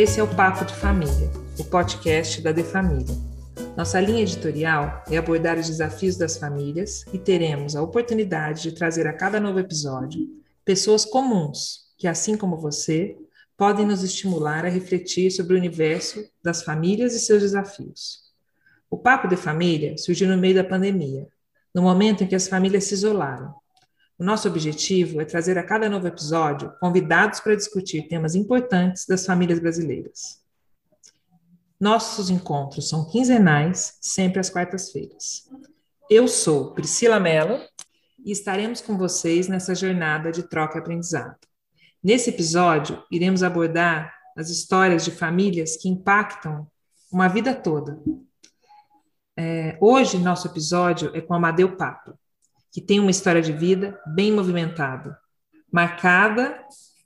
Esse é o Papo de Família, o podcast da De Família. Nossa linha editorial é abordar os desafios das famílias e teremos a oportunidade de trazer a cada novo episódio pessoas comuns que, assim como você, podem nos estimular a refletir sobre o universo das famílias e seus desafios. O Papo de Família surgiu no meio da pandemia, no momento em que as famílias se isolaram. O nosso objetivo é trazer a cada novo episódio convidados para discutir temas importantes das famílias brasileiras. Nossos encontros são quinzenais, sempre às quartas-feiras. Eu sou Priscila Mello e estaremos com vocês nessa jornada de troca e aprendizado. Nesse episódio, iremos abordar as histórias de famílias que impactam uma vida toda. É, hoje, nosso episódio é com Amadeu Papa, que tem uma história de vida bem movimentada, marcada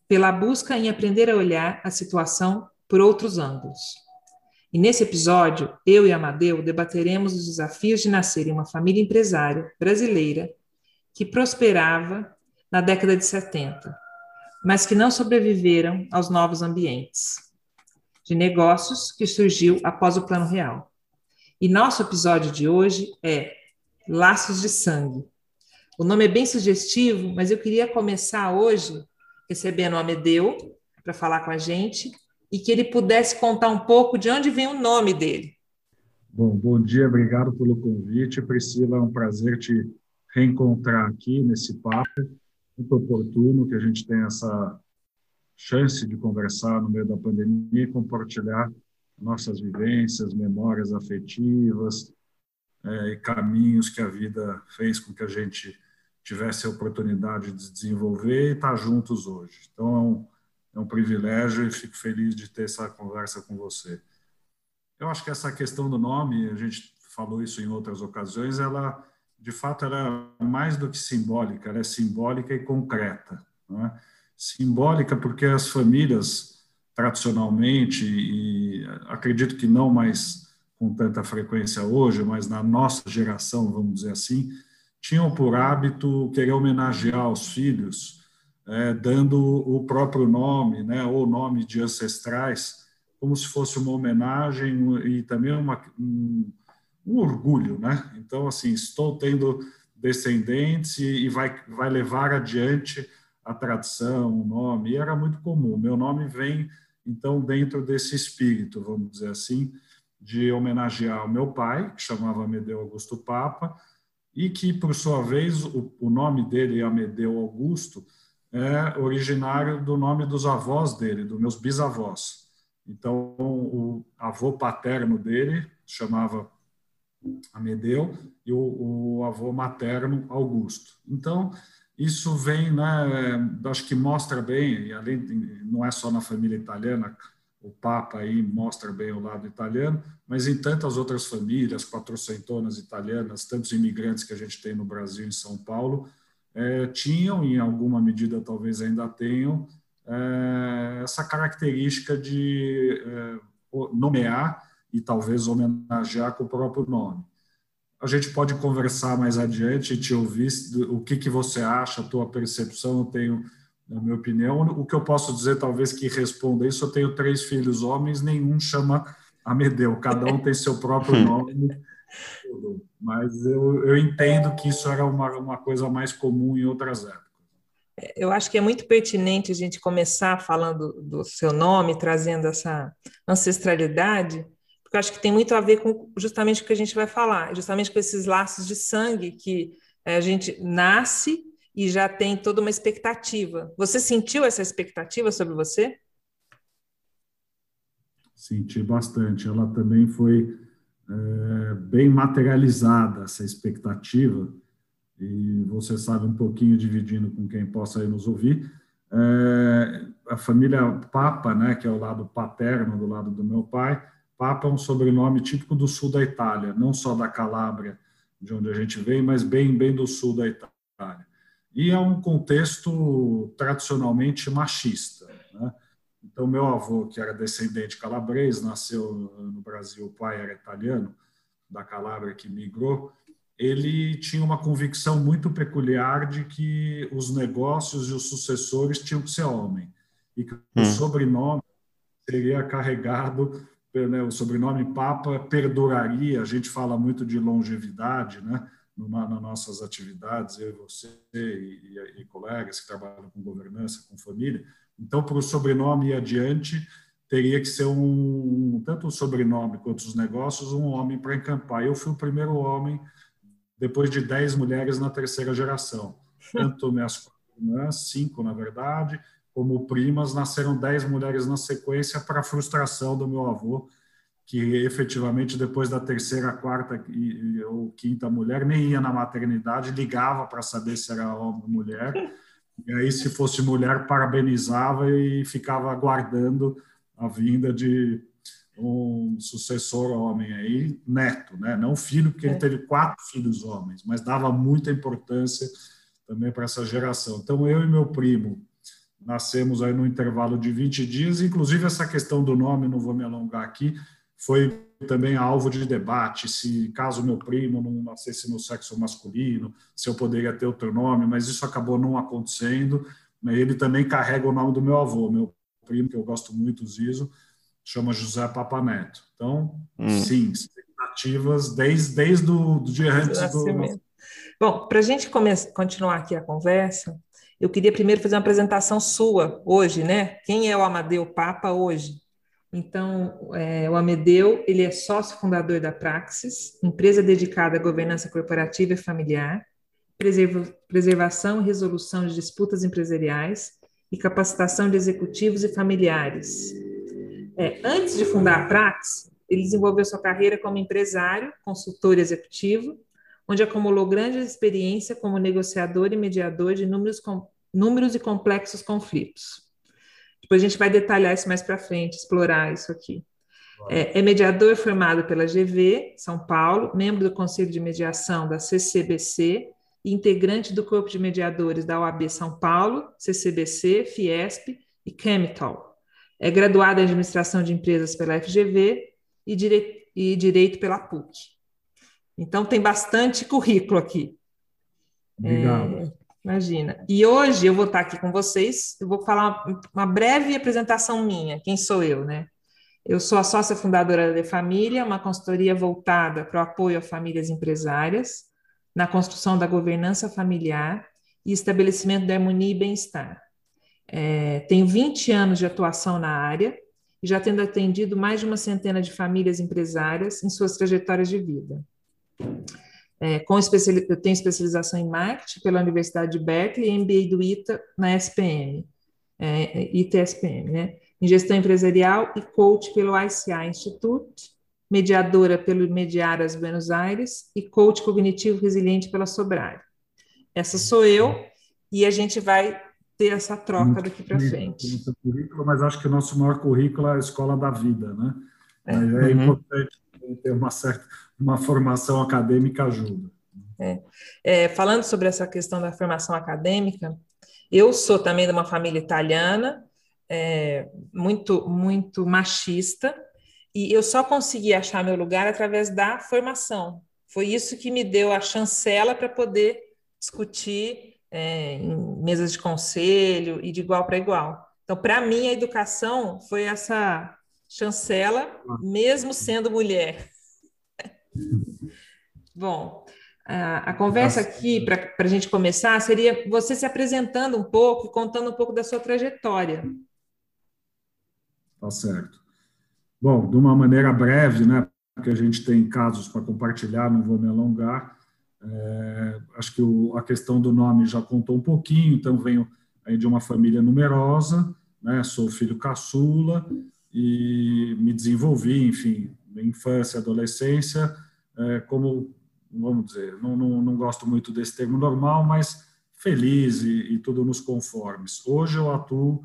pela busca em aprender a olhar a situação por outros ângulos. E nesse episódio, eu e Amadeu debateremos os desafios de nascer em uma família empresária brasileira que prosperava na década de 70 mas que não sobreviveram aos novos ambientes de negócios que surgiu após o Plano Real. E nosso episódio de hoje é Laços de Sangue. O nome é bem sugestivo, mas eu queria começar hoje recebendo o Amedeu para falar com a gente e que ele pudesse contar um pouco de onde vem o nome dele. Bom, bom dia, obrigado pelo convite. Priscila, é um prazer te reencontrar aqui nesse papo muito oportuno que a gente tenha essa chance de conversar no meio da pandemia e compartilhar nossas vivências, memórias afetivas é, e caminhos que a vida fez com que a gente tivesse a oportunidade de desenvolver e estar juntos hoje. Então, é um, é um privilégio e fico feliz de ter essa conversa com você. Eu acho que essa questão do nome, a gente falou isso em outras ocasiões, ela de fato, ela é mais do que simbólica, ela é simbólica e concreta. É? Simbólica porque as famílias, tradicionalmente, e acredito que não mais com tanta frequência hoje, mas na nossa geração, vamos dizer assim, tinham por hábito querer homenagear os filhos, é, dando o próprio nome, né, ou nome de ancestrais, como se fosse uma homenagem e também uma, um, um orgulho, né? Então, assim, estou tendo descendentes e, vai, vai levar adiante a tradição, o nome. E era muito comum. Meu nome vem, então, dentro desse espírito, vamos dizer assim, de homenagear o meu pai, que chamava Amedeu Augusto Papa, e que, por sua vez, o, o nome dele, Amedeu Augusto, é originário do nome dos avós dele, dos meus bisavós. Então, o avô paterno dele chamava Amedeu, e o, o, avô materno, Augusto. Então, isso vem, né, acho que mostra bem, e além não é só na família italiana, o Papa aí mostra bem o lado italiano, mas em tantas outras famílias, quatrocentonas italianas, tantos imigrantes que a gente tem no Brasil, em São Paulo, é, tinham, em alguma medida talvez ainda tenham, é, essa característica de é, nomear e talvez homenagear com o próprio nome. A gente pode conversar mais adiante e te ouvir o que, que você acha, a tua percepção, eu tenho, na minha opinião, o que eu posso dizer, talvez que responda isso, eu tenho três filhos homens, nenhum chama Amedeu, cada um tem seu próprio nome, mas eu, eu entendo que isso era uma, uma coisa mais comum em outras épocas. Eu acho que é muito pertinente a gente começar falando do seu nome, trazendo essa ancestralidade, porque eu acho que tem muito a ver com justamente o que a gente vai falar, justamente com esses laços de sangue que eh, a gente nasce e já tem toda uma expectativa. Você sentiu essa expectativa sobre você? Senti bastante. Ela também foi é, bem materializada, essa expectativa, e você sabe um pouquinho, dividindo com quem possa aí nos ouvir, é, a família Papa, né, que é o lado paterno, do lado do meu pai, Papa é um sobrenome típico do sul da Itália, não só da Calábria, de onde a gente vem, mas bem, bem do sul da Itália. E é um contexto tradicionalmente machista. Né? Então, meu avô, que era descendente calabrês, nasceu no Brasil, o pai era italiano, da Calábria, que migrou, ele tinha uma convicção muito peculiar de que os negócios e os sucessores tinham que ser homem, e que o hum. sobrenome seria carregado, né, o sobrenome Papa perduraria. A gente fala muito de longevidade, né? Numa, nas nossas atividades, eu e você e, e, e colegas que trabalham com governança, com família. Então, para o sobrenome ir adiante, teria que ser um tanto o sobrenome quanto os negócios um homem para encampar. Eu fui o primeiro homem depois de dez mulheres na terceira geração. Tanto minhas irmãs, cinco na verdade, como primas, nasceram dez mulheres na sequência para frustração do meu avô, que efetivamente depois da terceira, quarta e, ou quinta mulher nem ia na maternidade, ligava para saber se era homem ou mulher. E aí, se fosse mulher, parabenizava e ficava aguardando a vinda de um sucessor homem aí, neto, né? Não filho, porque é. ele teve quatro filhos homens, mas dava muita importância também para essa geração. Então, eu e meu primo nascemos aí no intervalo de 20 dias, inclusive essa questão do nome, não vou me alongar aqui, foi também alvo de debate, se caso meu primo não nascesse no sexo masculino, se eu poderia ter outro nome, mas isso acabou não acontecendo. Ele também carrega o nome do meu avô, meu primo, que eu gosto muito, Zizo, chama José Papa Neto. Então, hum. sim, expectativas desde, desde o do dia antes do. Bom, para a gente continuar aqui a conversa, eu queria primeiro fazer uma apresentação sua hoje, né? Quem é o Amadeu Papa hoje? Então, é, o Amedeu, ele é sócio fundador da Praxis, empresa dedicada à governança corporativa e familiar, preserva, preservação e resolução de disputas empresariais e capacitação de executivos e familiares. É, antes de fundar a Praxis, ele desenvolveu sua carreira como empresário, consultor executivo, onde acumulou grande experiência como negociador e mediador de números, com, e complexos conflitos. Depois a gente vai detalhar isso mais para frente, explorar isso aqui. É, é, mediador formado pela GV, São Paulo, membro do Conselho de Mediação da CCBC integrante do Corpo de Mediadores da OAB São Paulo, CCBC, Fiesp e Chemical. É graduado em Administração de Empresas pela FGV e, dire... e Direito pela PUC. Então, tem bastante currículo aqui. Obrigado. É, Imagina. E hoje eu vou estar aqui com vocês, eu vou falar uma, breve apresentação minha, quem sou eu, né? Eu sou a sócia fundadora da Família, uma consultoria voltada para o apoio a famílias empresárias, na construção da governança familiar e estabelecimento da harmonia e bem-estar. É, tenho 20 anos de atuação na área e já tendo atendido mais de uma centena de famílias empresárias em suas trajetórias de vida. É, com especial, eu tenho especialização em marketing pela Universidade de Berkeley e MBA do ITA na SPM, é, ITA-SPM, né? Em gestão empresarial e coach pelo ICI Institute, mediadora pelo Mediaras Buenos Aires e coach cognitivo resiliente pela Sobrari. Essa sou eu e a gente vai ter essa troca daqui para frente. Currículo, mas acho que o nosso maior currículo é a escola da vida, né? É, é uhum. importante ter uma certa uma formação acadêmica ajuda. É. É, falando sobre essa questão da formação acadêmica, eu sou também de uma família italiana, é, muito, muito machista, e eu só consegui achar meu lugar através da formação. Foi isso que me deu a chancela para poder discutir é, em mesas de conselho e de igual para igual. Então, para mim, a educação foi essa chancela, mesmo sendo mulher. Bom, a, a conversa aqui, para a gente começar, seria você se apresentando um pouco, contando um pouco da sua trajetória. Tá certo. Bom, de uma maneira breve, né, porque a gente tem casos para compartilhar, não vou me alongar. É, acho que o, a questão do nome já contou um pouquinho, então venho de uma família numerosa, né, sou filho caçula e me desenvolvi, enfim, infância, adolescência, é, como, vamos dizer, não, não, não, gosto muito desse termo normal, mas feliz e, e tudo nos conformes. Hoje eu atuo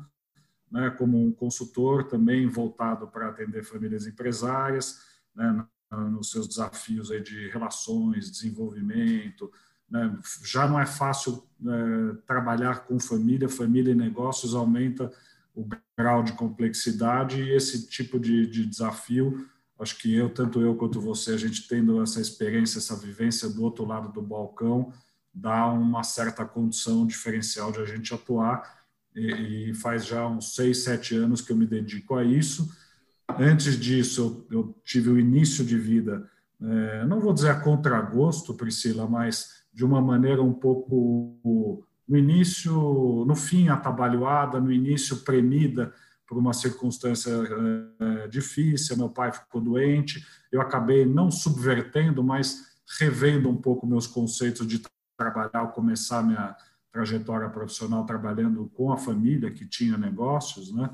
né, como um consultor também voltado para atender famílias empresárias, né, nos seus desafios aí de relações, desenvolvimento. Né, já não é fácil é, trabalhar com família, família e negócios aumenta o grau de complexidade e esse tipo de, de desafio Acho que eu, tanto eu quanto você, a gente tendo essa experiência, essa vivência do outro lado do balcão, dá uma certa condição diferencial de a gente atuar. e, e faz já uns seis, sete anos que eu me dedico a isso. Antes disso, eu, eu tive o início de vida, é, não vou dizer a contragosto, Priscila, mas de uma maneira um pouco no início, no fim atabalhoada, no início premida por uma circunstância é, difícil, meu pai ficou doente, eu acabei não subvertendo, mas revendo um pouco meus conceitos de trabalhar, começar minha trajetória profissional trabalhando com a família que tinha negócios, né?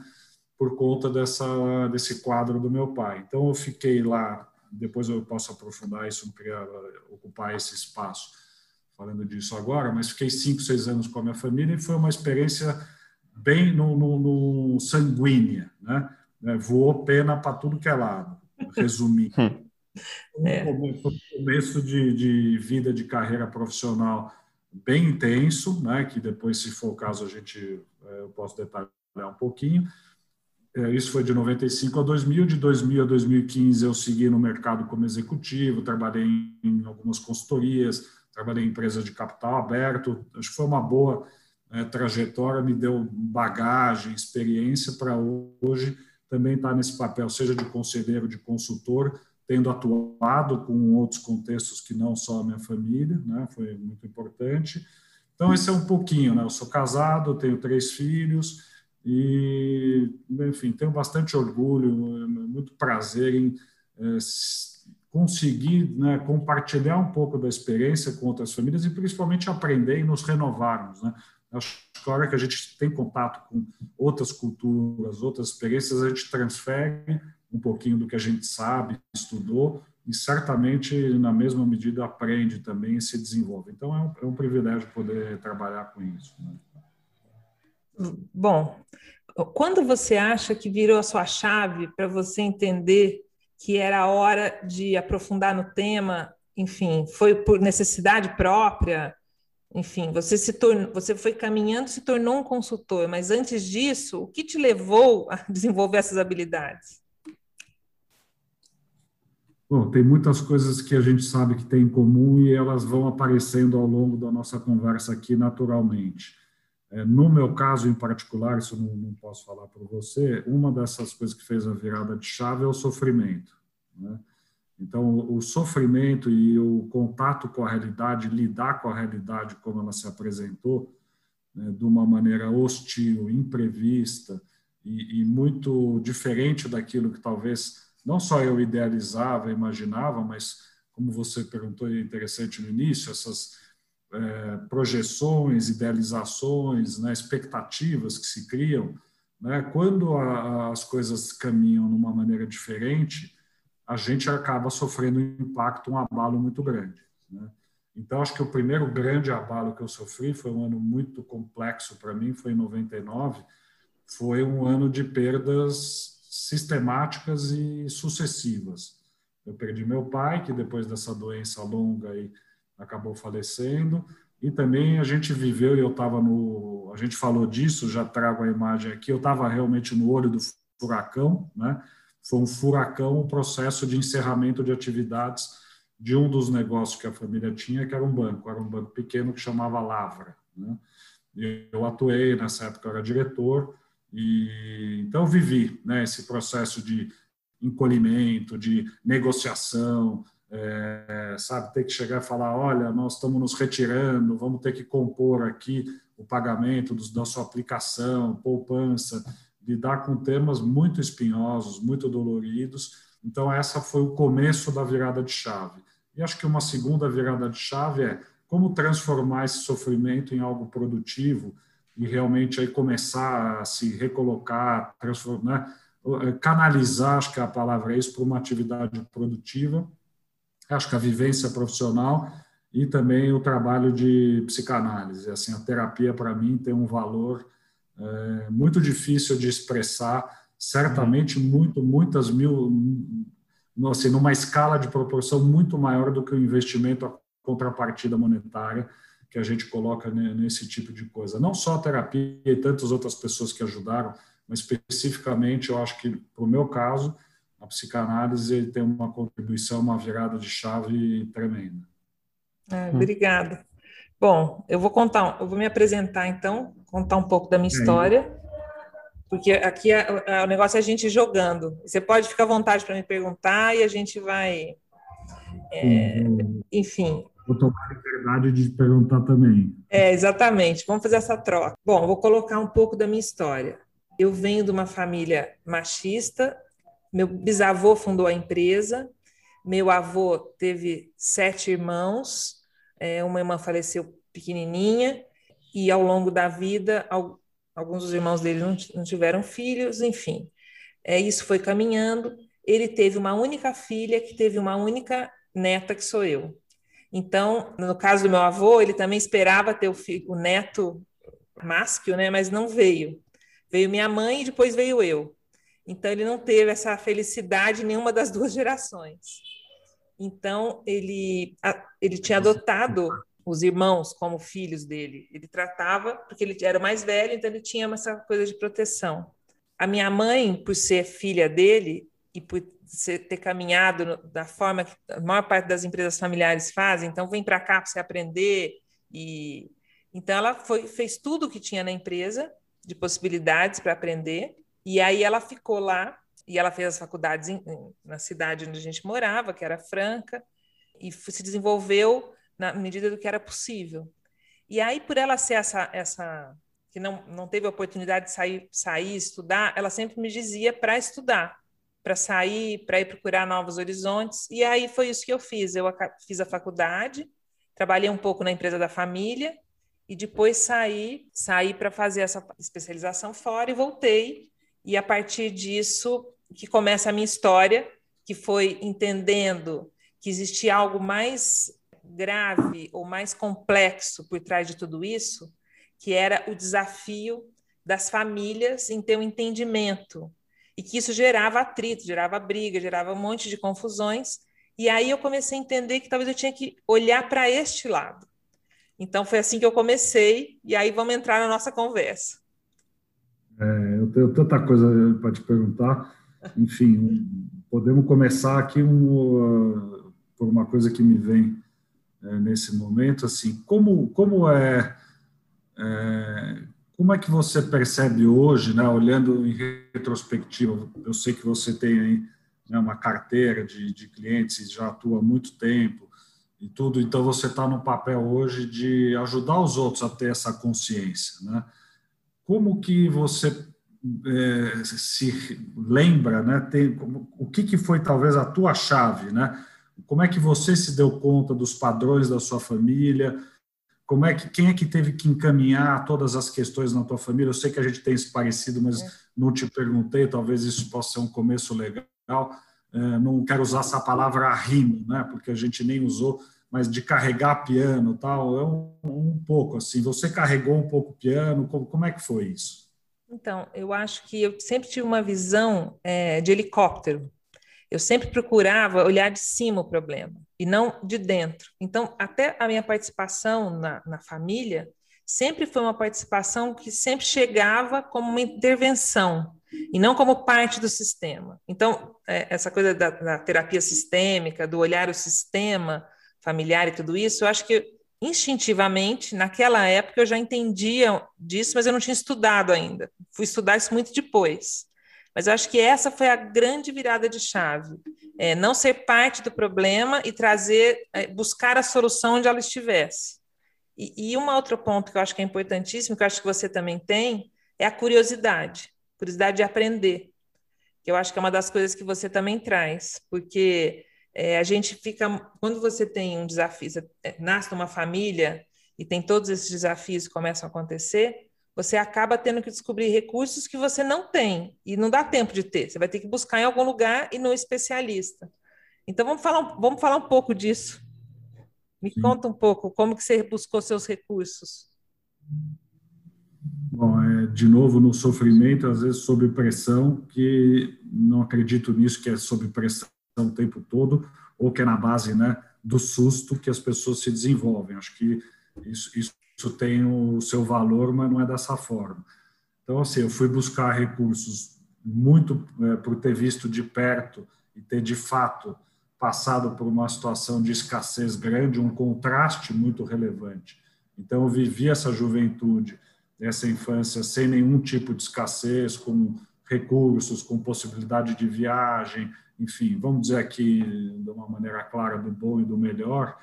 Por conta dessa desse quadro do meu pai. Então eu fiquei lá. Depois eu posso aprofundar isso, não queria ocupar esse espaço falando disso agora, mas fiquei cinco, seis anos com a minha família e foi uma experiência bem no, no, no sanguínea, né? É, voou pena para tudo que é lado, resumir. É. Um começo de, de vida de carreira profissional bem intenso, né, que depois, se for o caso, a gente é, eu posso detalhar um pouquinho. É, isso foi de 95 a 2000, de 2000 a 2015 eu segui no mercado como executivo, trabalhei em algumas consultorias, trabalhei em empresas de capital aberto, acho que foi uma boa trajetória, me deu bagagem, experiência para hoje também estar nesse papel, seja de conselheiro, de consultor, tendo atuado com outros contextos que não só a minha família, né? Foi muito importante. Então esse é um pouquinho, né? Eu sou casado, tenho três filhos e, enfim, tenho bastante orgulho, muito prazer em é, conseguir né, compartilhar um pouco da experiência com outras famílias e principalmente aprender e nos renovarmos, né? Acho que a hora que a gente tem contato com outras culturas, outras experiências, a gente transfere um pouquinho do que a gente sabe, estudou, e certamente, na mesma medida, aprende também e se desenvolve. Então, é um, é um privilégio poder trabalhar com isso. Né? Bom, quando você acha que virou a sua chave para você entender que era a hora de aprofundar no tema, enfim, foi por necessidade própria? Enfim, você se tornou, você foi caminhando, se tornou um consultor, mas antes disso, o que te levou a desenvolver essas habilidades? Bom, tem muitas coisas que a gente sabe que tem em comum e elas vão aparecendo ao longo da nossa conversa aqui naturalmente. É, no meu caso em particular, isso não, não posso falar para você, uma dessas coisas que fez a virada de chave é o sofrimento. Né? Então, o sofrimento e o contato com a realidade, lidar com a realidade como ela se apresentou, né, de uma maneira hostil, imprevista e, e muito diferente daquilo que talvez não só eu idealizava, imaginava, mas como você perguntou, é interessante no início, essas é, projeções, idealizações, né, expectativas que se criam, né, quando a, as coisas caminham numa maneira diferente, a gente acaba sofrendo um impacto, um abalo muito grande. Né? Então, acho que o primeiro grande abalo que eu sofri foi um ano muito complexo para mim, foi em 99, foi um ano de perdas sistemáticas e sucessivas. Eu perdi meu pai, que depois dessa doença longa aí acabou falecendo, e também a gente viveu, e eu estava no. A gente falou disso, já trago a imagem aqui, eu estava realmente no olho do furacão, né? Foi um furacão o processo de encerramento de atividades de um dos negócios que a família tinha, que era um banco, era um banco pequeno que chamava Lavra. Né? Eu atuei, nessa época eu era diretor, e, então, vivi né, esse processo de encolhimento, de negociação, é, sabe, ter que chegar e falar, olha, nós estamos nos retirando, vamos ter que compor aqui o pagamento dos, da sua aplicação, poupança, lidar com temas muito espinhosos, muito doloridos. Então, essa foi o começo da virada de chave. E acho que uma segunda virada de chave é como transformar esse sofrimento em algo produtivo, e realmente aí começar a se recolocar, transformar, né? canalizar, acho que a palavra é isso, para uma atividade produtiva. Acho que a vivência profissional e também o trabalho de psicanálise. Assim, a terapia para mim tem um valor é, muito difícil de expressar, certamente muito, muitas mil, assim, numa escala de proporção muito maior do que o investimento a contrapartida monetária que a gente coloca nesse tipo de coisa. Não só a terapia e tantas outras pessoas que ajudaram, mas especificamente, eu acho que, para o meu caso, a psicanálise tem uma contribuição, uma virada de chave tremenda. É, obrigada. Bom, eu vou contar, eu vou me apresentar então, contar um pouco da minha história, porque aqui é, é, o negócio é a gente jogando. Você pode ficar à vontade para me perguntar e a gente vai. É, enfim. Vou tomar a liberdade de perguntar também. É, exatamente. Vamos fazer essa troca. Bom, vou colocar um pouco da minha história. Eu venho de uma família machista. Meu bisavô fundou a empresa. Meu avô teve sete irmãos. É, uma irmã faleceu pequenininha e ao longo da vida alguns dos irmãos dele não, tiveram filhos, enfim. É, isso foi caminhando. Ele teve uma única filha que teve uma única neta que sou eu. Então, no caso do meu avô, ele também esperava ter o, filho, o neto másculo, né? Mas não veio. Veio minha mãe e depois veio eu. Então, ele não teve essa felicidade em nenhuma das duas gerações. Então, ele, ele tinha adotado os irmãos como filhos dele. Ele tratava, porque ele era mais velho, então ele tinha essa coisa de proteção. A minha mãe, por ser filha dele e por ter caminhado da forma que a maior parte das empresas familiares fazem, então vem para cá para você aprender e então ela foi, fez tudo o que tinha na empresa de possibilidades para aprender e aí ela ficou lá e ela fez as faculdades em, na cidade onde a gente morava, que era Franca, e se desenvolveu na medida do que era possível. E aí, por ela ser essa, essa que não, não teve a oportunidade de sair, sair estudar, ela sempre me dizia para estudar, para sair, para ir procurar novos horizontes. E aí foi isso que eu fiz. Eu fiz a faculdade, trabalhei um pouco na empresa da família e depois saí, saí para fazer essa especialização fora e voltei. E a partir disso que começa a minha história, que foi entendendo que existia algo mais grave ou mais complexo por trás de tudo isso, que era o desafio das famílias em ter um entendimento e que isso gerava atrito, gerava briga, gerava um monte de confusões. E aí eu comecei a entender que talvez eu tinha que olhar para este lado. Então foi assim que eu comecei e aí vamos entrar na nossa conversa. É, eu tenho tanta coisa para te perguntar. Enfim, podemos começar aqui um, por uma coisa que me vem é, nesse momento, assim, como, como é, é, como é que você percebe hoje, né, olhando em retrospectiva, eu sei que você tem aí né, uma carteira de, de clientes, já atua há muito tempo e tudo, então você está no papel hoje de ajudar os outros a ter essa consciência, né? Como que você é, se lembra, né? Tem, o que, que foi talvez a tua chave, né? Como é que você se deu conta dos padrões da sua família? Como é que quem é que teve que encaminhar todas as questões na tua família? Eu sei que a gente tem isso parecido, mas é. não te perguntei. Talvez isso possa ser um começo legal. É, não quero usar essa palavra rimo, né? Porque a gente nem usou, mas de carregar piano, tal, é um, um pouco assim. Você carregou um pouco o piano? Como, como é que foi isso? Então, eu acho que eu sempre tive uma visão é, de helicóptero. Eu sempre procurava olhar de cima o problema e não de dentro. Então, até a minha participação na, na família sempre foi uma participação que sempre chegava como uma intervenção e não como parte do sistema. Então, é, essa coisa da, da, terapia sistêmica, do olhar o sistema familiar e tudo isso, eu acho que instintivamente, naquela época, eu já entendia disso, mas eu não tinha estudado ainda. Fui estudar isso muito depois. Mas eu acho que essa foi a grande virada de chave. É, não ser parte do problema e trazer, é, buscar a solução onde ela estivesse. E, e um outro ponto que eu acho que é importantíssimo, que eu acho que você também tem, é a curiosidade. Curiosidade de aprender. Que eu acho que é uma das coisas que você também traz. Porque é, a gente fica. Quando você tem um desafio, é, nasce numa família e tem todos esses desafios que começam a acontecer, você acaba tendo que descobrir recursos que você não tem e não dá tempo de ter. Você vai ter que buscar em algum lugar e no especialista. Então vamos falar, vamos falar um pouco disso. Me Sim. conta um pouco como que você buscou seus recursos. Bom, é, de novo no sofrimento, às vezes sob pressão, que não acredito nisso que é sob pressão o tempo todo ou que é na base, né, do susto que as pessoas se desenvolvem. Acho que isso, isso tem o seu valor, mas não é dessa forma. Então, assim, eu fui buscar recursos muito é, por ter visto de perto e ter, de fato, passado por uma situação de escassez grande, um contraste muito relevante Então, eu vivi essa juventude, essa infância sem nenhum tipo de escassez, com recursos, com possibilidade de viagem, enfim, vamos dizer aqui de uma maneira clara do bom e do melhor,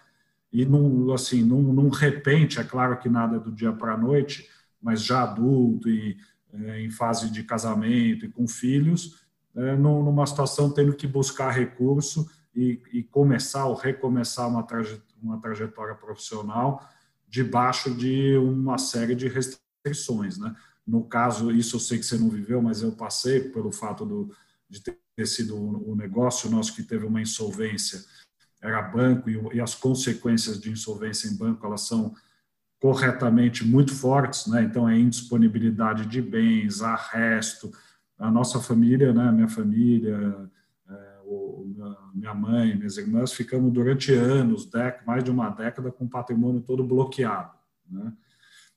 e num, assim, num repente, é claro que nada é do dia para a noite, mas já adulto e é, em fase de casamento e com filhos, é, numa situação tendo que buscar recurso e, e começar ou recomeçar uma, traje, uma trajetória profissional debaixo de uma série de restrições, né? No caso, isso eu sei que você não viveu, mas eu passei pelo fato do, de ter sido o negócio nosso que teve uma insolvência, era banco, e, as consequências de insolvência em banco, elas são corretamente muito fortes, né? Então, é indisponibilidade de bens, arresto. A nossa família, né? Minha família, é, minha mãe, minhas irmãs, ficamos durante anos, mais de uma década, com o patrimônio todo bloqueado, né?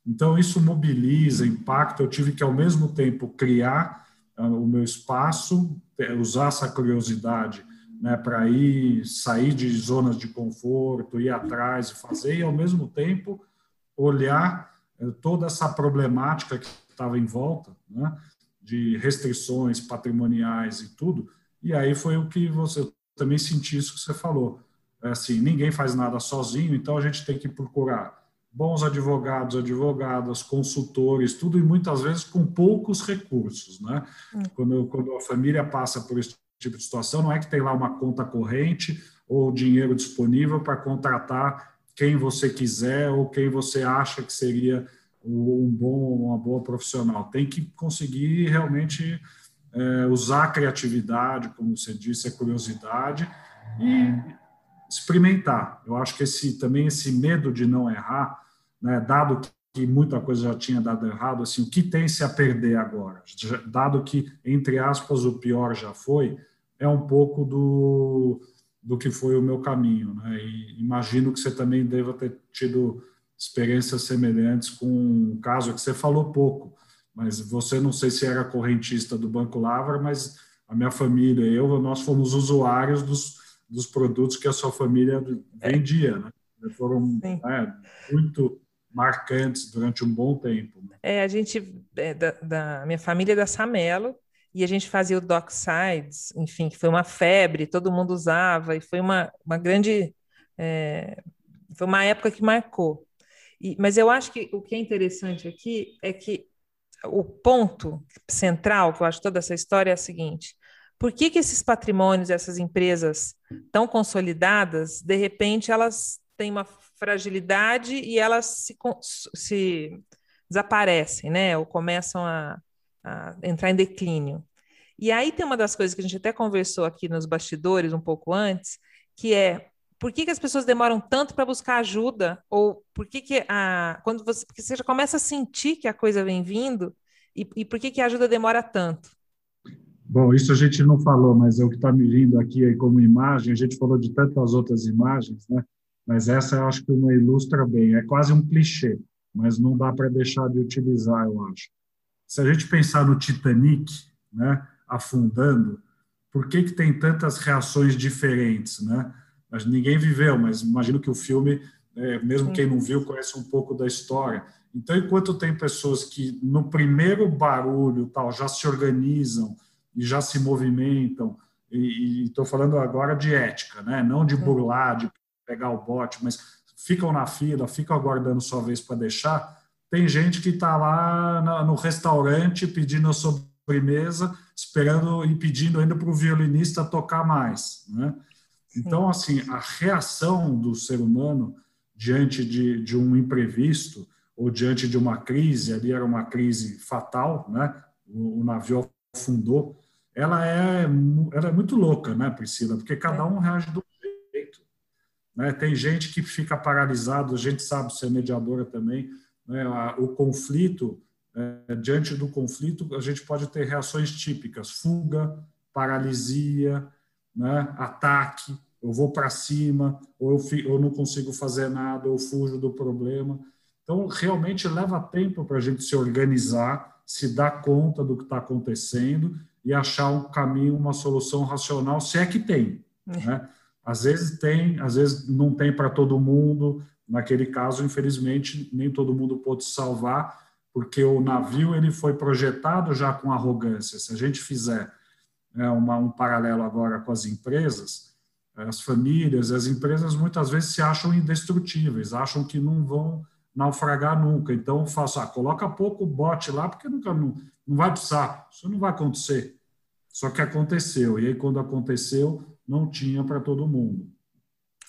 Então, isso mobiliza, impacta. Eu tive que, ao mesmo tempo, criar o meu espaço, usar essa curiosidade né, para ir sair de zonas de conforto, ir atrás e fazer, e, ao mesmo tempo, olhar uh, toda essa problemática que estava em volta, né, de restrições patrimoniais e tudo. E aí foi o que você também senti isso que você falou. É assim, ninguém faz nada sozinho, então a gente tem que procurar bons advogados, advogadas, consultores, tudo e muitas vezes com poucos recursos, né? Hum. Quando, quando a família passa por esse tipo de situação, não é que tem lá uma conta corrente ou dinheiro disponível para contratar quem você quiser ou quem você acha que seria um bom, uma boa profissional. Tem que conseguir realmente é, usar a criatividade, como você disse, a curiosidade e experimentar. Eu acho que esse também esse medo de não errar né, dado que muita coisa já tinha dado errado, assim, o que tem se a perder agora? Dado que, entre aspas, o pior já foi, é um pouco do, do que foi o meu caminho. Né? E imagino que você também deva ter tido experiências semelhantes com um caso que você falou pouco, mas você não sei se era correntista do Banco Lavra, mas a minha família e eu, nós fomos usuários dos, dos produtos que a sua família vendia, né? Foram é, muito marcantes durante um bom tempo. Né? É, a gente, é, da, da, minha família é da Samelo, e a gente fazia o Docksides, enfim, que foi uma febre, todo mundo usava, e foi uma, uma grande, é, foi uma época que marcou. E, mas eu acho que o que é interessante aqui é que o ponto central que eu acho toda essa história é o seguinte, por que, que esses patrimônios, essas empresas tão consolidadas, de repente elas têm uma fragilidade e elas se, se desaparecem, né? Ou começam a, a entrar em declínio. E aí tem uma das coisas que a gente até conversou aqui nos bastidores um pouco antes, que é por que, que as pessoas demoram tanto para buscar ajuda? Ou por que, que a. Quando você. Porque você já começa a sentir que a coisa vem vindo, e, e por que, que a ajuda demora tanto? Bom, isso a gente não falou, mas é o que está me vindo aqui como imagem. A gente falou de tantas outras imagens, né? Mas essa eu acho que uma ilustra bem. É quase um clichê, mas não dá para deixar de utilizar, eu acho. Se a gente pensar no Titanic, né, afundando, por que, que tem tantas reações diferentes, né? Mas ninguém viveu, mas imagino que o filme, é, mesmo quem não viu, conhece um pouco da história. Então, enquanto tem pessoas que no primeiro barulho tal já se organizam e já se movimentam, e estou falando agora de ética, né? Não de burlar, de pegar o bote, mas ficam na fila, ficam aguardando sua vez para deixar. Tem gente que está lá no restaurante pedindo a sobremesa, esperando e pedindo ainda para o violinista tocar mais. Né? Então, assim, a reação do ser humano diante de, de um imprevisto ou diante de uma crise, ali era uma crise fatal, né? o, o navio afundou, ela é, ela é muito louca, né, Priscila? Porque cada é. um reage do né? Tem gente que fica paralisado, a gente sabe ser mediadora também. Né? O conflito, é, diante do conflito, a gente pode ter reações típicas: fuga, paralisia, né? ataque. Eu vou para cima, ou eu, fico, eu não consigo fazer nada, eu fujo do problema. Então, realmente leva tempo para a gente se organizar, se dar conta do que está acontecendo e achar um caminho, uma solução racional, se é que tem. Né? Às vezes tem, às vezes não tem para todo mundo, Naquele caso, infelizmente, nem todo mundo pôde salvar, porque o navio ele foi projetado já com arrogância. Se a gente fizer é, uma, um paralelo agora com as empresas, as famílias, as empresas muitas vezes se acham indestrutíveis, acham que não vão naufragar nunca. Então, faço, ah, coloca pouco bote lá, porque nunca não, não vai precisar, isso não vai acontecer. Só que aconteceu, e aí quando aconteceu, não tinha para todo mundo.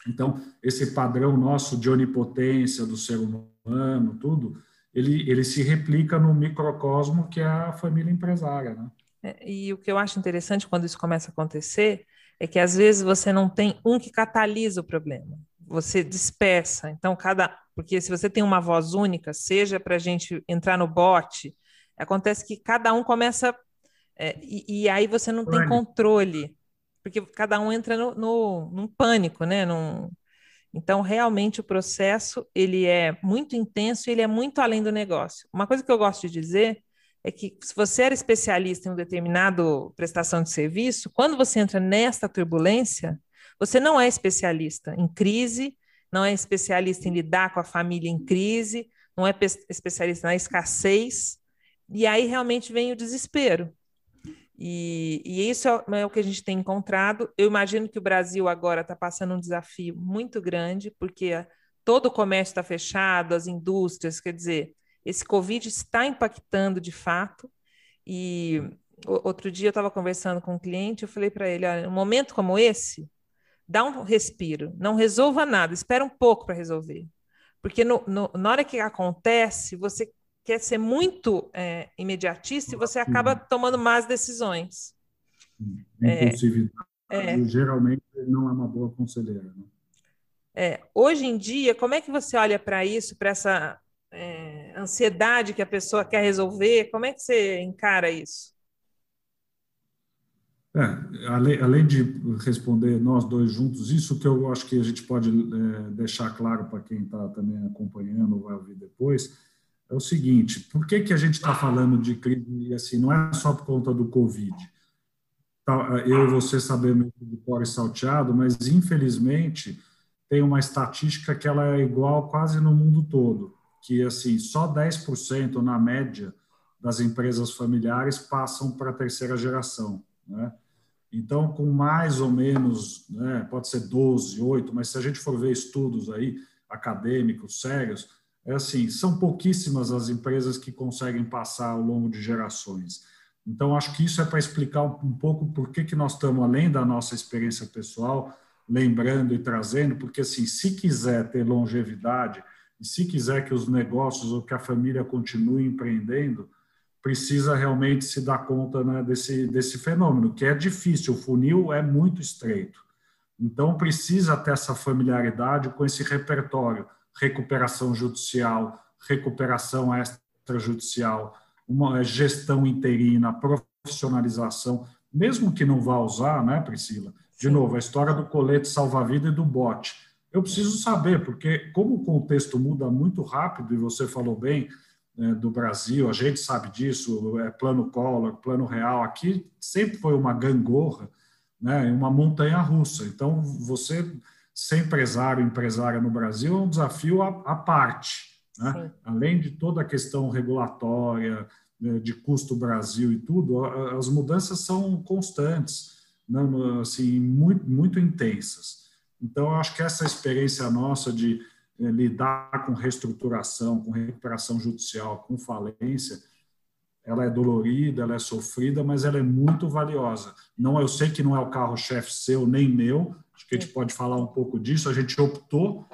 Então, esse padrão nosso de onipotência do ser humano, tudo, ele, ele se replica no microcosmo que é a família empresária. Né? É, e o que eu acho interessante quando isso começa a acontecer é que às vezes você não tem um que catalisa o problema, você dispersa. Então, cada. Porque se você tem uma voz única, seja para a gente entrar no bote, acontece que cada um começa. É, e, e, aí você não tem controle porque cada um entra no, no, num pânico, né? Num... Então, realmente, o processo ele é muito intenso e ele é muito além do negócio. Uma coisa que eu gosto de dizer é que se você era especialista em um determinado prestação de serviço, quando você entra nesta turbulência, você não é especialista em crise, não é especialista em lidar com a família em crise, não é especialista na escassez, e aí realmente vem o desespero. E, e, isso é, é o que a gente tem encontrado. Eu imagino que o Brasil agora está passando um desafio muito grande, porque todo o comércio está fechado, as indústrias, quer dizer, esse Covid está impactando de fato. E outro dia eu estava conversando com um cliente, eu falei para ele: olha, um momento como esse, dá um respiro, não resolva nada, espera um pouco para resolver. Porque no, no, na hora que acontece, você quer ser muito é, imediatista e você acaba tomando más decisões. Impulsividade é, é, geralmente não é uma boa conselheira. Né? É, hoje em dia, como é que você olha para isso, para essa é, ansiedade que a pessoa quer resolver? Como é que você encara isso? É, além, além, de responder nós dois juntos, isso que eu acho que a gente pode é, deixar claro para quem está também acompanhando ou vai ouvir depois, é o seguinte: por que, que a gente está falando de crise assim? Não é só por conta do Covid. Tá, eu e você sabemos do core salteado, mas infelizmente tem uma estatística que ela é igual quase no mundo todo, que assim só 10% na média das empresas familiares passam para a terceira geração, né? Então, com mais ou menos, né, pode ser 12, 8, mas se a gente for ver estudos aí acadêmicos sérios, é assim, são pouquíssimas as empresas que conseguem passar ao longo de gerações. Então, acho que isso é para explicar um, pouco por que, que nós estamos, além da nossa experiência pessoal, lembrando e trazendo, porque, assim, se quiser ter longevidade, e se quiser que os negócios ou que a família continue empreendendo, precisa realmente se dar conta né, desse, desse fenômeno, que é difícil, o funil é muito estreito. Então, precisa ter essa familiaridade com esse repertório recuperação judicial, recuperação extrajudicial, uma gestão interina, profissionalização, mesmo que não vá usar, né, Priscila? De novo, a história do colete salva-vida e do bote. Eu preciso saber, porque como o contexto muda muito rápido, e você falou bem né, do Brasil, a gente sabe disso, é plano Collor, plano real, aqui sempre foi uma gangorra, né, uma montanha russa. Então, você ser empresário, empresária no Brasil é um desafio à, parte. Né? Além de toda a questão regulatória, né, de custo Brasil e tudo, as mudanças são constantes, né? assim, muito, muito intensas. Então, eu acho que essa experiência nossa de eh, lidar com reestruturação, com recuperação judicial, com falência, ela é dolorida, ela é sofrida, mas ela é muito valiosa. Não, eu sei que não é o carro-chefe seu nem meu, Acho que a gente pode falar um pouco disso. A gente optou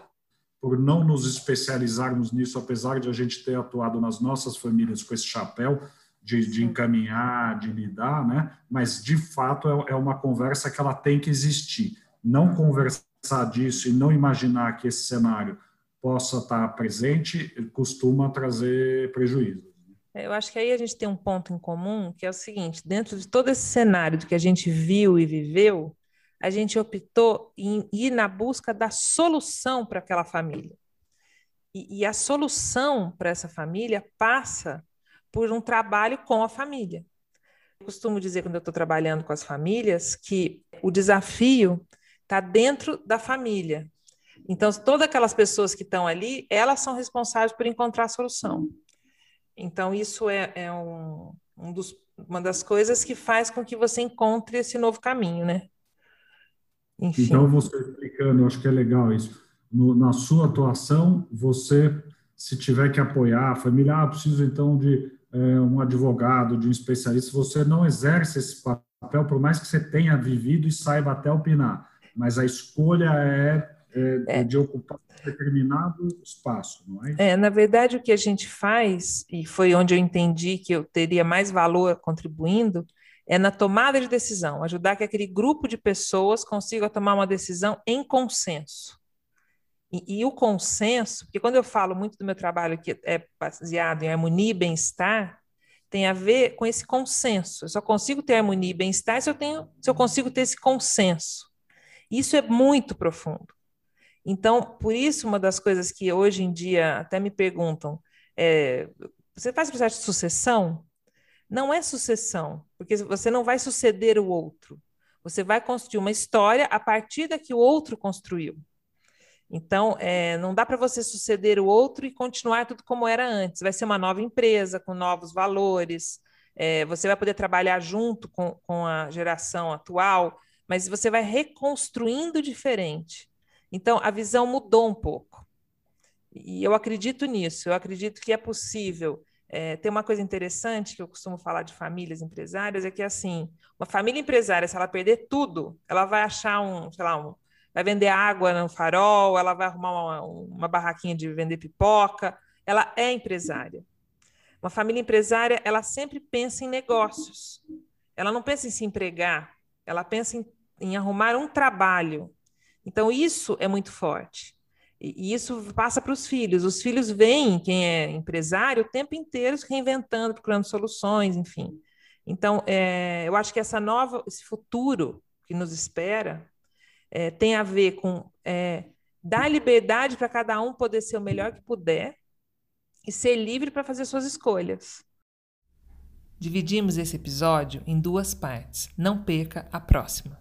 por não nos especializarmos nisso, apesar de a gente ter atuado nas nossas famílias com esse chapéu de, de encaminhar, de lidar, né? Mas de fato é, é uma conversa que ela tem que existir. Não conversar disso e não imaginar que esse cenário possa estar presente costuma trazer prejuízo. É, eu acho que aí a gente tem um ponto em comum, que é o seguinte: dentro de todo esse cenário do que a gente viu e viveu, a gente optou em ir na busca da solução para aquela família. E, e a solução para essa família passa por um trabalho com a família. Eu costumo dizer, quando eu estou trabalhando com as famílias, que o desafio está dentro da família. Então, todas aquelas pessoas que estão ali, elas são responsáveis por encontrar a solução. Então, isso é, é um, um dos, uma das coisas que faz com que você encontre esse novo caminho, né? Enfim. Então, você explicando, acho que é legal isso. No, na sua atuação, você, se tiver que apoiar a família, ah, preciso então de é, um advogado, de um especialista, você não exerce esse papel, por mais que você tenha vivido e saiba até opinar, mas a escolha é, é, é. de ocupar determinado espaço, não é? É, na verdade, o que a gente faz, e foi onde eu entendi que eu teria mais valor contribuindo, é na tomada de decisão, ajudar que aquele grupo de pessoas consiga tomar uma decisão em consenso. E, e, o consenso, porque quando eu falo muito do meu trabalho que é baseado em harmonia e bem-estar, tem a ver com esse consenso. Eu só consigo ter harmonia e bem-estar se eu tenho, se eu consigo ter esse consenso. Isso é muito profundo. Então, por isso, uma das coisas que hoje em dia até me perguntam é: você faz processo de sucessão? Não é sucessão, porque você não vai suceder o outro. Você vai construir uma história a partir da que o outro construiu. Então, é, não dá para você suceder o outro e continuar tudo como era antes. Vai ser uma nova empresa, com novos valores, é, você vai poder trabalhar junto com, com a geração atual, mas você vai reconstruindo diferente. Então, a visão mudou um pouco. E eu acredito nisso, eu acredito que é possível. É, tem uma coisa interessante que eu costumo falar de famílias empresárias, é que assim, uma família empresária, se ela perder tudo, ela vai achar um, sei lá, um, vai vender água no farol, ela vai arrumar uma, uma barraquinha de vender pipoca. Ela é empresária. Uma família empresária, ela sempre pensa em negócios. Ela não pensa em se empregar, ela pensa em, em arrumar um trabalho. Então, isso é muito forte. E, isso passa para os filhos. Os filhos veem quem é empresário o tempo inteiro se reinventando, procurando soluções, enfim. Então, é, eu acho que essa nova, esse futuro que nos espera, é, tem a ver com é, dar liberdade para cada um poder ser o melhor que puder e ser livre para fazer suas escolhas. Dividimos esse episódio em duas partes. Não perca a próxima.